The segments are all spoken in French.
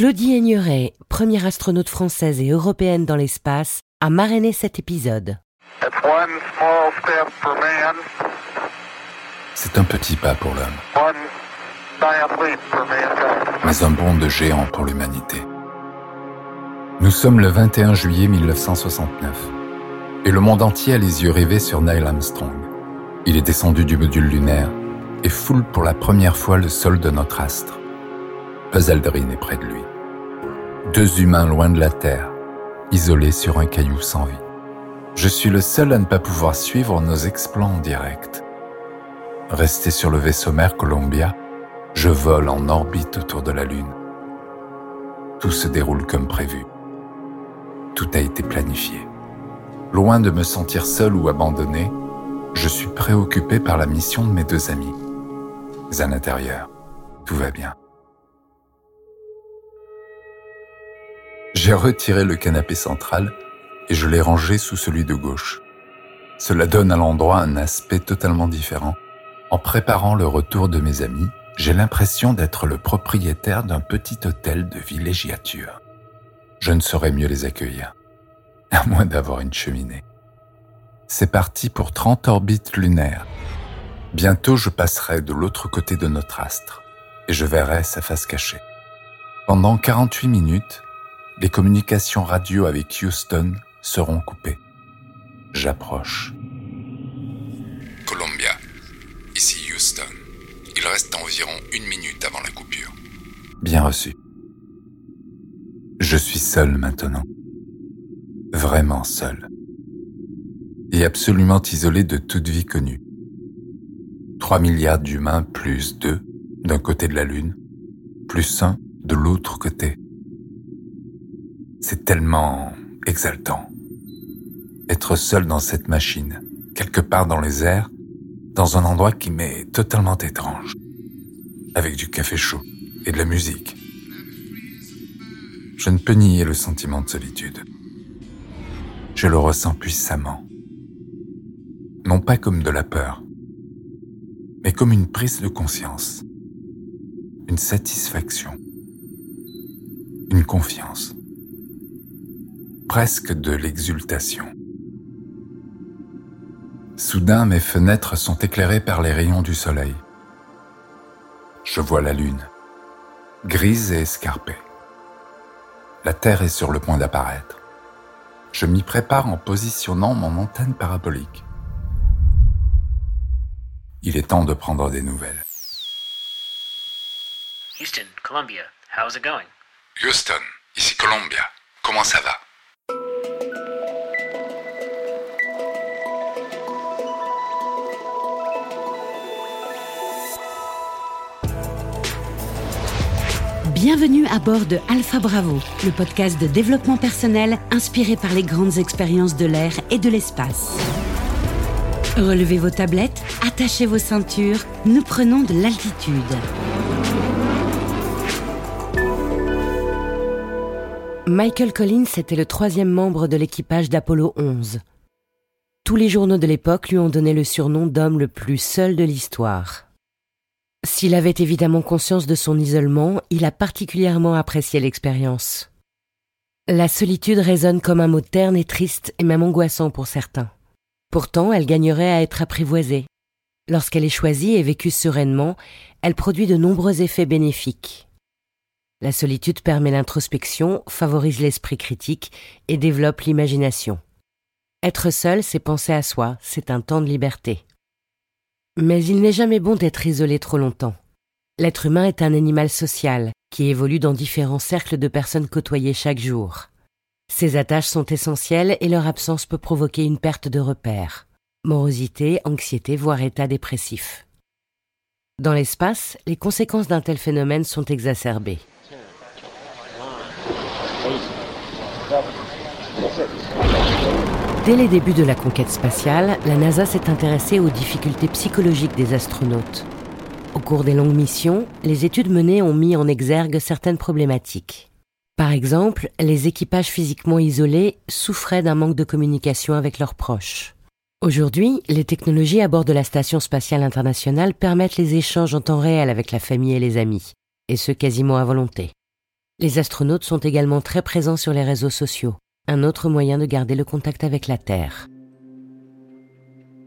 Claudie Aigneret, première astronaute française et européenne dans l'espace, a marrainé cet épisode. C'est un petit pas pour l'homme, mais un bond de géant pour l'humanité. Nous sommes le 21 juillet 1969 et le monde entier a les yeux rivés sur Neil Armstrong. Il est descendu du module lunaire et foule pour la première fois le sol de notre astre. Buzz Aldrin est près de lui. Deux humains loin de la Terre, isolés sur un caillou sans vie. Je suis le seul à ne pas pouvoir suivre nos exploits en direct. Resté sur le vaisseau mère Columbia, je vole en orbite autour de la Lune. Tout se déroule comme prévu. Tout a été planifié. Loin de me sentir seul ou abandonné, je suis préoccupé par la mission de mes deux amis. À l'intérieur, tout va bien. J'ai retiré le canapé central et je l'ai rangé sous celui de gauche. Cela donne à l'endroit un aspect totalement différent. En préparant le retour de mes amis, j'ai l'impression d'être le propriétaire d'un petit hôtel de villégiature. Je ne saurais mieux les accueillir, à moins d'avoir une cheminée. C'est parti pour 30 orbites lunaires. Bientôt je passerai de l'autre côté de notre astre et je verrai sa face cachée. Pendant 48 minutes, les communications radio avec Houston seront coupées. J'approche. Columbia, ici Houston. Il reste environ une minute avant la coupure. Bien reçu. Je suis seul maintenant. Vraiment seul. Et absolument isolé de toute vie connue. 3 milliards d'humains plus 2 d'un côté de la Lune, plus 1 de l'autre côté. C'est tellement exaltant. Être seul dans cette machine, quelque part dans les airs, dans un endroit qui m'est totalement étrange, avec du café chaud et de la musique. Je ne peux nier le sentiment de solitude. Je le ressens puissamment. Non pas comme de la peur, mais comme une prise de conscience, une satisfaction, une confiance presque de l'exultation. Soudain, mes fenêtres sont éclairées par les rayons du soleil. Je vois la lune, grise et escarpée. La Terre est sur le point d'apparaître. Je m'y prépare en positionnant mon antenne parabolique. Il est temps de prendre des nouvelles. Houston, Columbia, how's it going? Houston, ici Columbia. Comment ça va? Bienvenue à bord de Alpha Bravo, le podcast de développement personnel inspiré par les grandes expériences de l'air et de l'espace. Relevez vos tablettes, attachez vos ceintures, nous prenons de l'altitude. Michael Collins était le troisième membre de l'équipage d'Apollo 11. Tous les journaux de l'époque lui ont donné le surnom d'homme le plus seul de l'histoire. S'il avait évidemment conscience de son isolement, il a particulièrement apprécié l'expérience. La solitude résonne comme un mot terne et triste et même angoissant pour certains. Pourtant, elle gagnerait à être apprivoisée. Lorsqu'elle est choisie et vécue sereinement, elle produit de nombreux effets bénéfiques. La solitude permet l'introspection, favorise l'esprit critique et développe l'imagination. Être seul, c'est penser à soi, c'est un temps de liberté. Mais il n'est jamais bon d'être isolé trop longtemps. L'être humain est un animal social qui évolue dans différents cercles de personnes côtoyées chaque jour. Ces attaches sont essentielles et leur absence peut provoquer une perte de repères. Morosité, anxiété, voire état dépressif. Dans l'espace, les conséquences d'un tel phénomène sont exacerbées. Dès les débuts de la conquête spatiale, la NASA s'est intéressée aux difficultés psychologiques des astronautes. Au cours des longues missions, les études menées ont mis en exergue certaines problématiques. Par exemple, les équipages physiquement isolés souffraient d'un manque de communication avec leurs proches. Aujourd'hui, les technologies à bord de la Station spatiale internationale permettent les échanges en temps réel avec la famille et les amis, et ce quasiment à volonté. Les astronautes sont également très présents sur les réseaux sociaux, un autre moyen de garder le contact avec la Terre.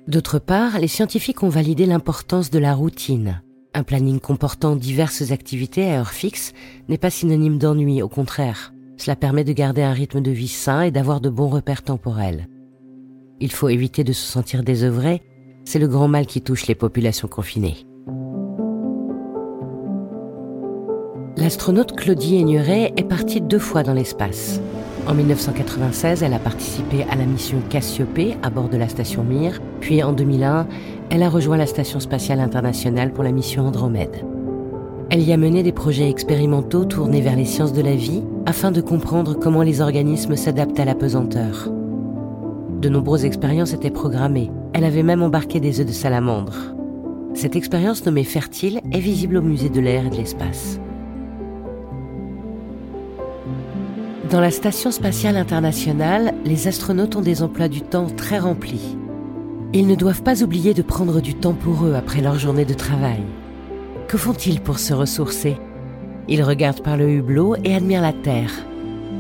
D'autre part, les scientifiques ont validé l'importance de la routine. Un planning comportant diverses activités à heure fixe n'est pas synonyme d'ennui, au contraire. Cela permet de garder un rythme de vie sain et d'avoir de bons repères temporels. Il faut éviter de se sentir désœuvré, c'est le grand mal qui touche les populations confinées. L'astronaute Claudie Aigneret est partie deux fois dans l'espace. En 1996, elle a participé à la mission Cassiopée à bord de la station Mir, puis en 2001, elle a rejoint la Station spatiale internationale pour la mission Andromède. Elle y a mené des projets expérimentaux tournés vers les sciences de la vie afin de comprendre comment les organismes s'adaptent à la pesanteur. De nombreuses expériences étaient programmées. Elle avait même embarqué des œufs de salamandre. Cette expérience nommée Fertile est visible au musée de l'air et de l'espace. Dans la Station spatiale internationale, les astronautes ont des emplois du temps très remplis. Ils ne doivent pas oublier de prendre du temps pour eux après leur journée de travail. Que font-ils pour se ressourcer? Ils regardent par le hublot et admirent la Terre.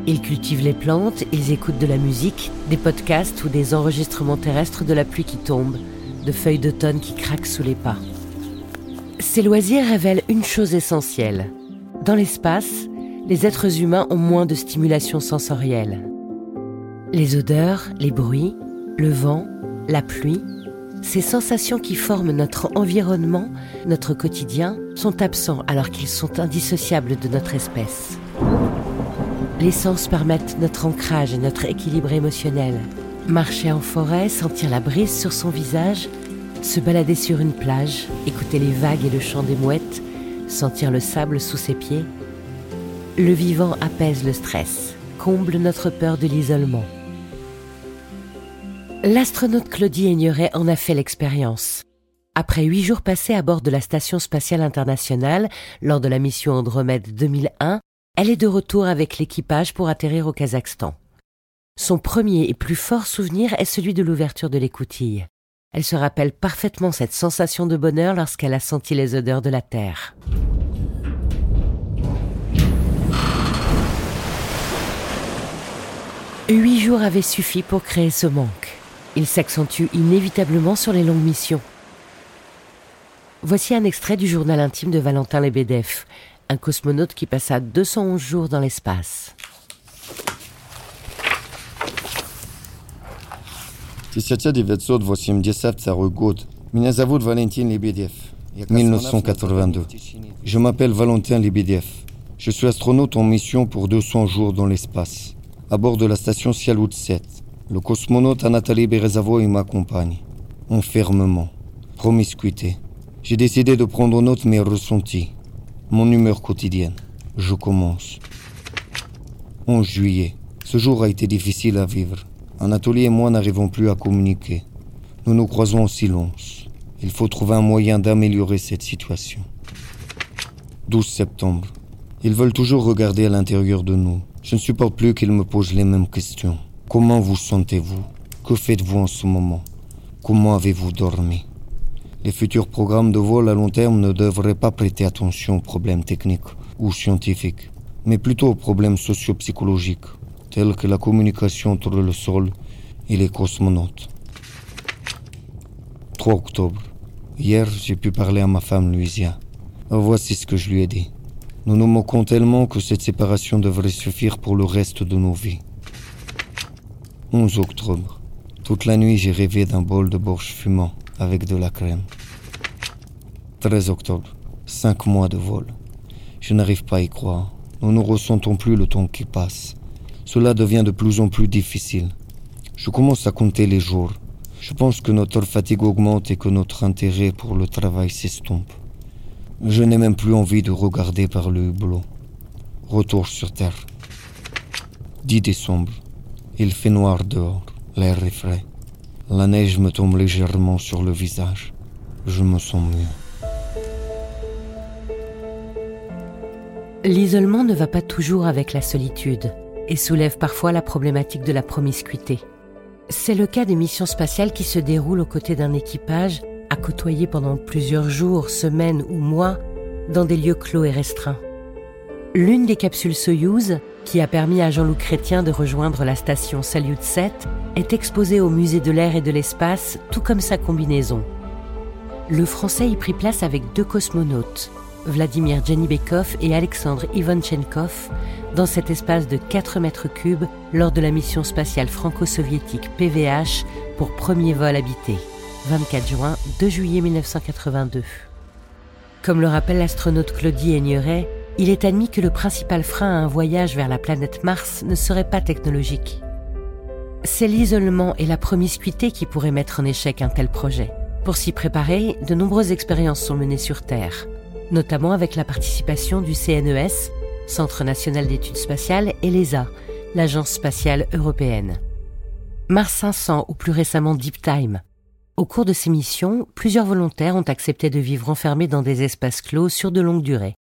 Ils cultivent les plantes, ils écoutent de la musique, des podcasts ou des enregistrements terrestres de la pluie qui tombe, de feuilles d'automne qui craquent sous les pas. Ces loisirs révèlent une chose essentielle. Dans l'espace, les êtres humains ont moins de stimulation sensorielle. Les odeurs, les bruits, le vent, la pluie, ces sensations qui forment notre environnement, notre quotidien, sont absents alors qu'ils sont indissociables de notre espèce. Les sens permettent notre ancrage et notre équilibre émotionnel. Marcher en forêt, sentir la brise sur son visage, se balader sur une plage, écouter les vagues et le chant des mouettes, sentir le sable sous ses pieds, le vivant apaise le stress, comble notre peur de l'isolement. L'astronaute Claudie Aigneret en a fait l'expérience. Après huit jours passés à bord de la Station spatiale internationale lors de la mission Andromède 2001, elle est de retour avec l'équipage pour atterrir au Kazakhstan. Son premier et plus fort souvenir est celui de l'ouverture de l'écoutille. Elle se rappelle parfaitement cette sensation de bonheur lorsqu'elle a senti les odeurs de la Terre. Huit jours avaient suffi pour créer ce manque. Il s'accentue inévitablement sur les longues missions. Voici un extrait du journal intime de Valentin Lebedev, un cosmonaute qui passa 211 jours dans l'espace. 1982. Je m'appelle Valentin Lebedev. Je suis astronaute en mission pour 200 jours dans l'espace à bord de la station Sialout 7. Le cosmonaute Anatoly Berezavoy m'accompagne. Enfermement, promiscuité. J'ai décidé de prendre note mes ressentis, mon humeur quotidienne. Je commence. 11 juillet. Ce jour a été difficile à vivre. Anatoly et moi n'arrivons plus à communiquer. Nous nous croisons en silence. Il faut trouver un moyen d'améliorer cette situation. 12 septembre. Ils veulent toujours regarder à l'intérieur de nous. Je ne supporte plus qu'ils me posent les mêmes questions. Comment vous sentez-vous? Que faites-vous en ce moment? Comment avez-vous dormi? Les futurs programmes de vol à long terme ne devraient pas prêter attention aux problèmes techniques ou scientifiques, mais plutôt aux problèmes socio-psychologiques, tels que la communication entre le sol et les cosmonautes. 3 octobre. Hier, j'ai pu parler à ma femme Louisia. Voici ce que je lui ai dit. Nous nous moquons tellement que cette séparation devrait suffire pour le reste de nos vies. 11 octobre. Toute la nuit, j'ai rêvé d'un bol de borge fumant avec de la crème. 13 octobre. Cinq mois de vol. Je n'arrive pas à y croire. Nous ne ressentons plus le temps qui passe. Cela devient de plus en plus difficile. Je commence à compter les jours. Je pense que notre fatigue augmente et que notre intérêt pour le travail s'estompe. Je n'ai même plus envie de regarder par le hublot. Retour sur Terre. 10 décembre. Il fait noir dehors. L'air est frais. La neige me tombe légèrement sur le visage. Je me sens mieux. L'isolement ne va pas toujours avec la solitude et soulève parfois la problématique de la promiscuité. C'est le cas des missions spatiales qui se déroulent aux côtés d'un équipage à côtoyer pendant plusieurs jours, semaines ou mois dans des lieux clos et restreints. L'une des capsules Soyouz, qui a permis à Jean-Loup Chrétien de rejoindre la station Salyut 7, est exposée au musée de l'air et de l'espace, tout comme sa combinaison. Le français y prit place avec deux cosmonautes, Vladimir Djenibekov et Alexandre Ivanchenkov, dans cet espace de 4 mètres cubes lors de la mission spatiale franco-soviétique PVH pour premier vol habité, 24 juin 2 juillet 1982. Comme le rappelle l'astronaute Claudie Aigneret, il est admis que le principal frein à un voyage vers la planète Mars ne serait pas technologique. C'est l'isolement et la promiscuité qui pourraient mettre en échec un tel projet. Pour s'y préparer, de nombreuses expériences sont menées sur Terre, notamment avec la participation du CNES, Centre national d'études spatiales, et l'ESA, l'Agence spatiale européenne. Mars 500 ou plus récemment Deep Time. Au cours de ces missions, plusieurs volontaires ont accepté de vivre enfermés dans des espaces clos sur de longues durées.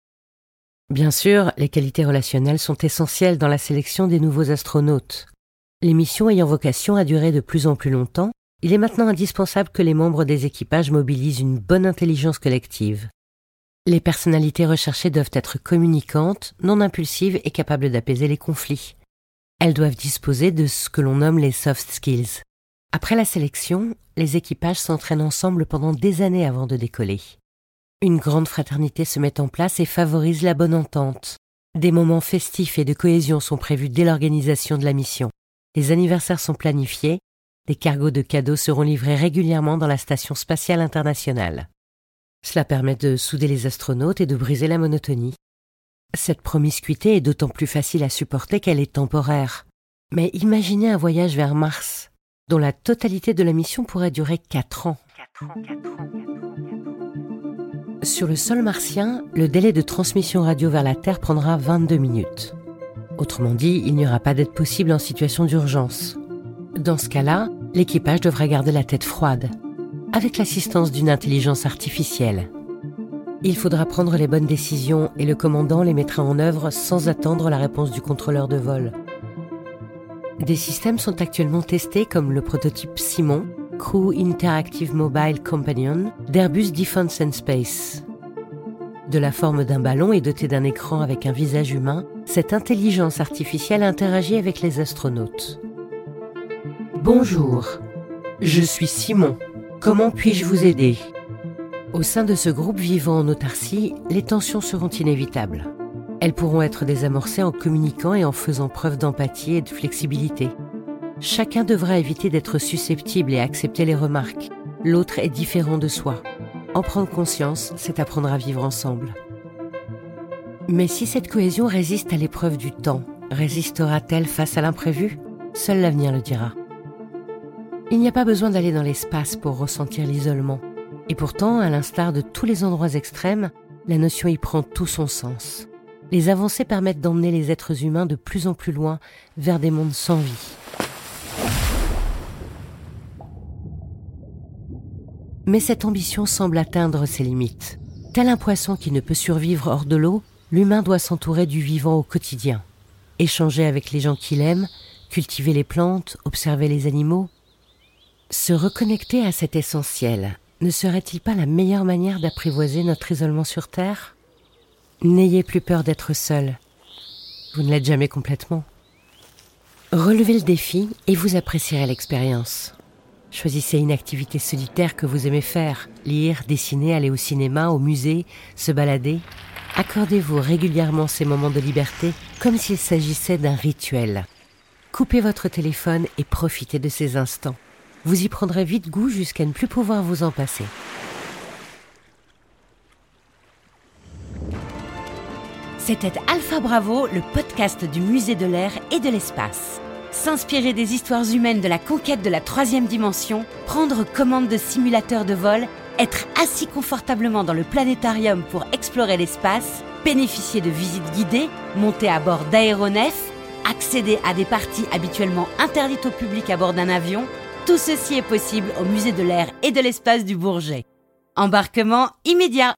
Bien sûr, les qualités relationnelles sont essentielles dans la sélection des nouveaux astronautes. Les missions ayant vocation à durer de plus en plus longtemps, il est maintenant indispensable que les membres des équipages mobilisent une bonne intelligence collective. Les personnalités recherchées doivent être communicantes, non impulsives et capables d'apaiser les conflits. Elles doivent disposer de ce que l'on nomme les soft skills. Après la sélection, les équipages s'entraînent ensemble pendant des années avant de décoller. Une grande fraternité se met en place et favorise la bonne entente. Des moments festifs et de cohésion sont prévus dès l'organisation de la mission. Les anniversaires sont planifiés, des cargos de cadeaux seront livrés régulièrement dans la Station spatiale internationale. Cela permet de souder les astronautes et de briser la monotonie. Cette promiscuité est d'autant plus facile à supporter qu'elle est temporaire. Mais imaginez un voyage vers Mars, dont la totalité de la mission pourrait durer quatre ans. Sur le sol martien, le délai de transmission radio vers la Terre prendra 22 minutes. Autrement dit, il n'y aura pas d'aide possible en situation d'urgence. Dans ce cas-là, l'équipage devra garder la tête froide, avec l'assistance d'une intelligence artificielle. Il faudra prendre les bonnes décisions et le commandant les mettra en œuvre sans attendre la réponse du contrôleur de vol. Des systèmes sont actuellement testés comme le prototype Simon, Crew Interactive Mobile Companion d'Airbus Defence and Space. De la forme d'un ballon et doté d'un écran avec un visage humain, cette intelligence artificielle interagit avec les astronautes. Bonjour, je suis Simon. Comment puis-je vous aider? Au sein de ce groupe vivant en autarcie, les tensions seront inévitables. Elles pourront être désamorcées en communiquant et en faisant preuve d'empathie et de flexibilité. Chacun devra éviter d'être susceptible et accepter les remarques. L'autre est différent de soi. En prendre conscience, c'est apprendre à vivre ensemble. Mais si cette cohésion résiste à l'épreuve du temps, résistera-t-elle face à l'imprévu? Seul l'avenir le dira. Il n'y a pas besoin d'aller dans l'espace pour ressentir l'isolement. Et pourtant, à l'instar de tous les endroits extrêmes, la notion y prend tout son sens. Les avancées permettent d'emmener les êtres humains de plus en plus loin vers des mondes sans vie. Mais cette ambition semble atteindre ses limites. Tel un poisson qui ne peut survivre hors de l'eau, l'humain doit s'entourer du vivant au quotidien. Échanger avec les gens qu'il aime, cultiver les plantes, observer les animaux. Se reconnecter à cet essentiel ne serait-il pas la meilleure manière d'apprivoiser notre isolement sur Terre? N'ayez plus peur d'être seul. Vous ne l'êtes jamais complètement. Relevez le défi et vous apprécierez l'expérience. Choisissez une activité solitaire que vous aimez faire, lire, dessiner, aller au cinéma, au musée, se balader. Accordez-vous régulièrement ces moments de liberté comme s'il s'agissait d'un rituel. Coupez votre téléphone et profitez de ces instants. Vous y prendrez vite goût jusqu'à ne plus pouvoir vous en passer. C'était Alpha Bravo, le podcast du musée de l'air et de l'espace s'inspirer des histoires humaines de la conquête de la troisième dimension, prendre commande de simulateurs de vol, être assis confortablement dans le planétarium pour explorer l'espace, bénéficier de visites guidées, monter à bord d'aéronefs, accéder à des parties habituellement interdites au public à bord d'un avion, tout ceci est possible au musée de l'air et de l'espace du Bourget. Embarquement immédiat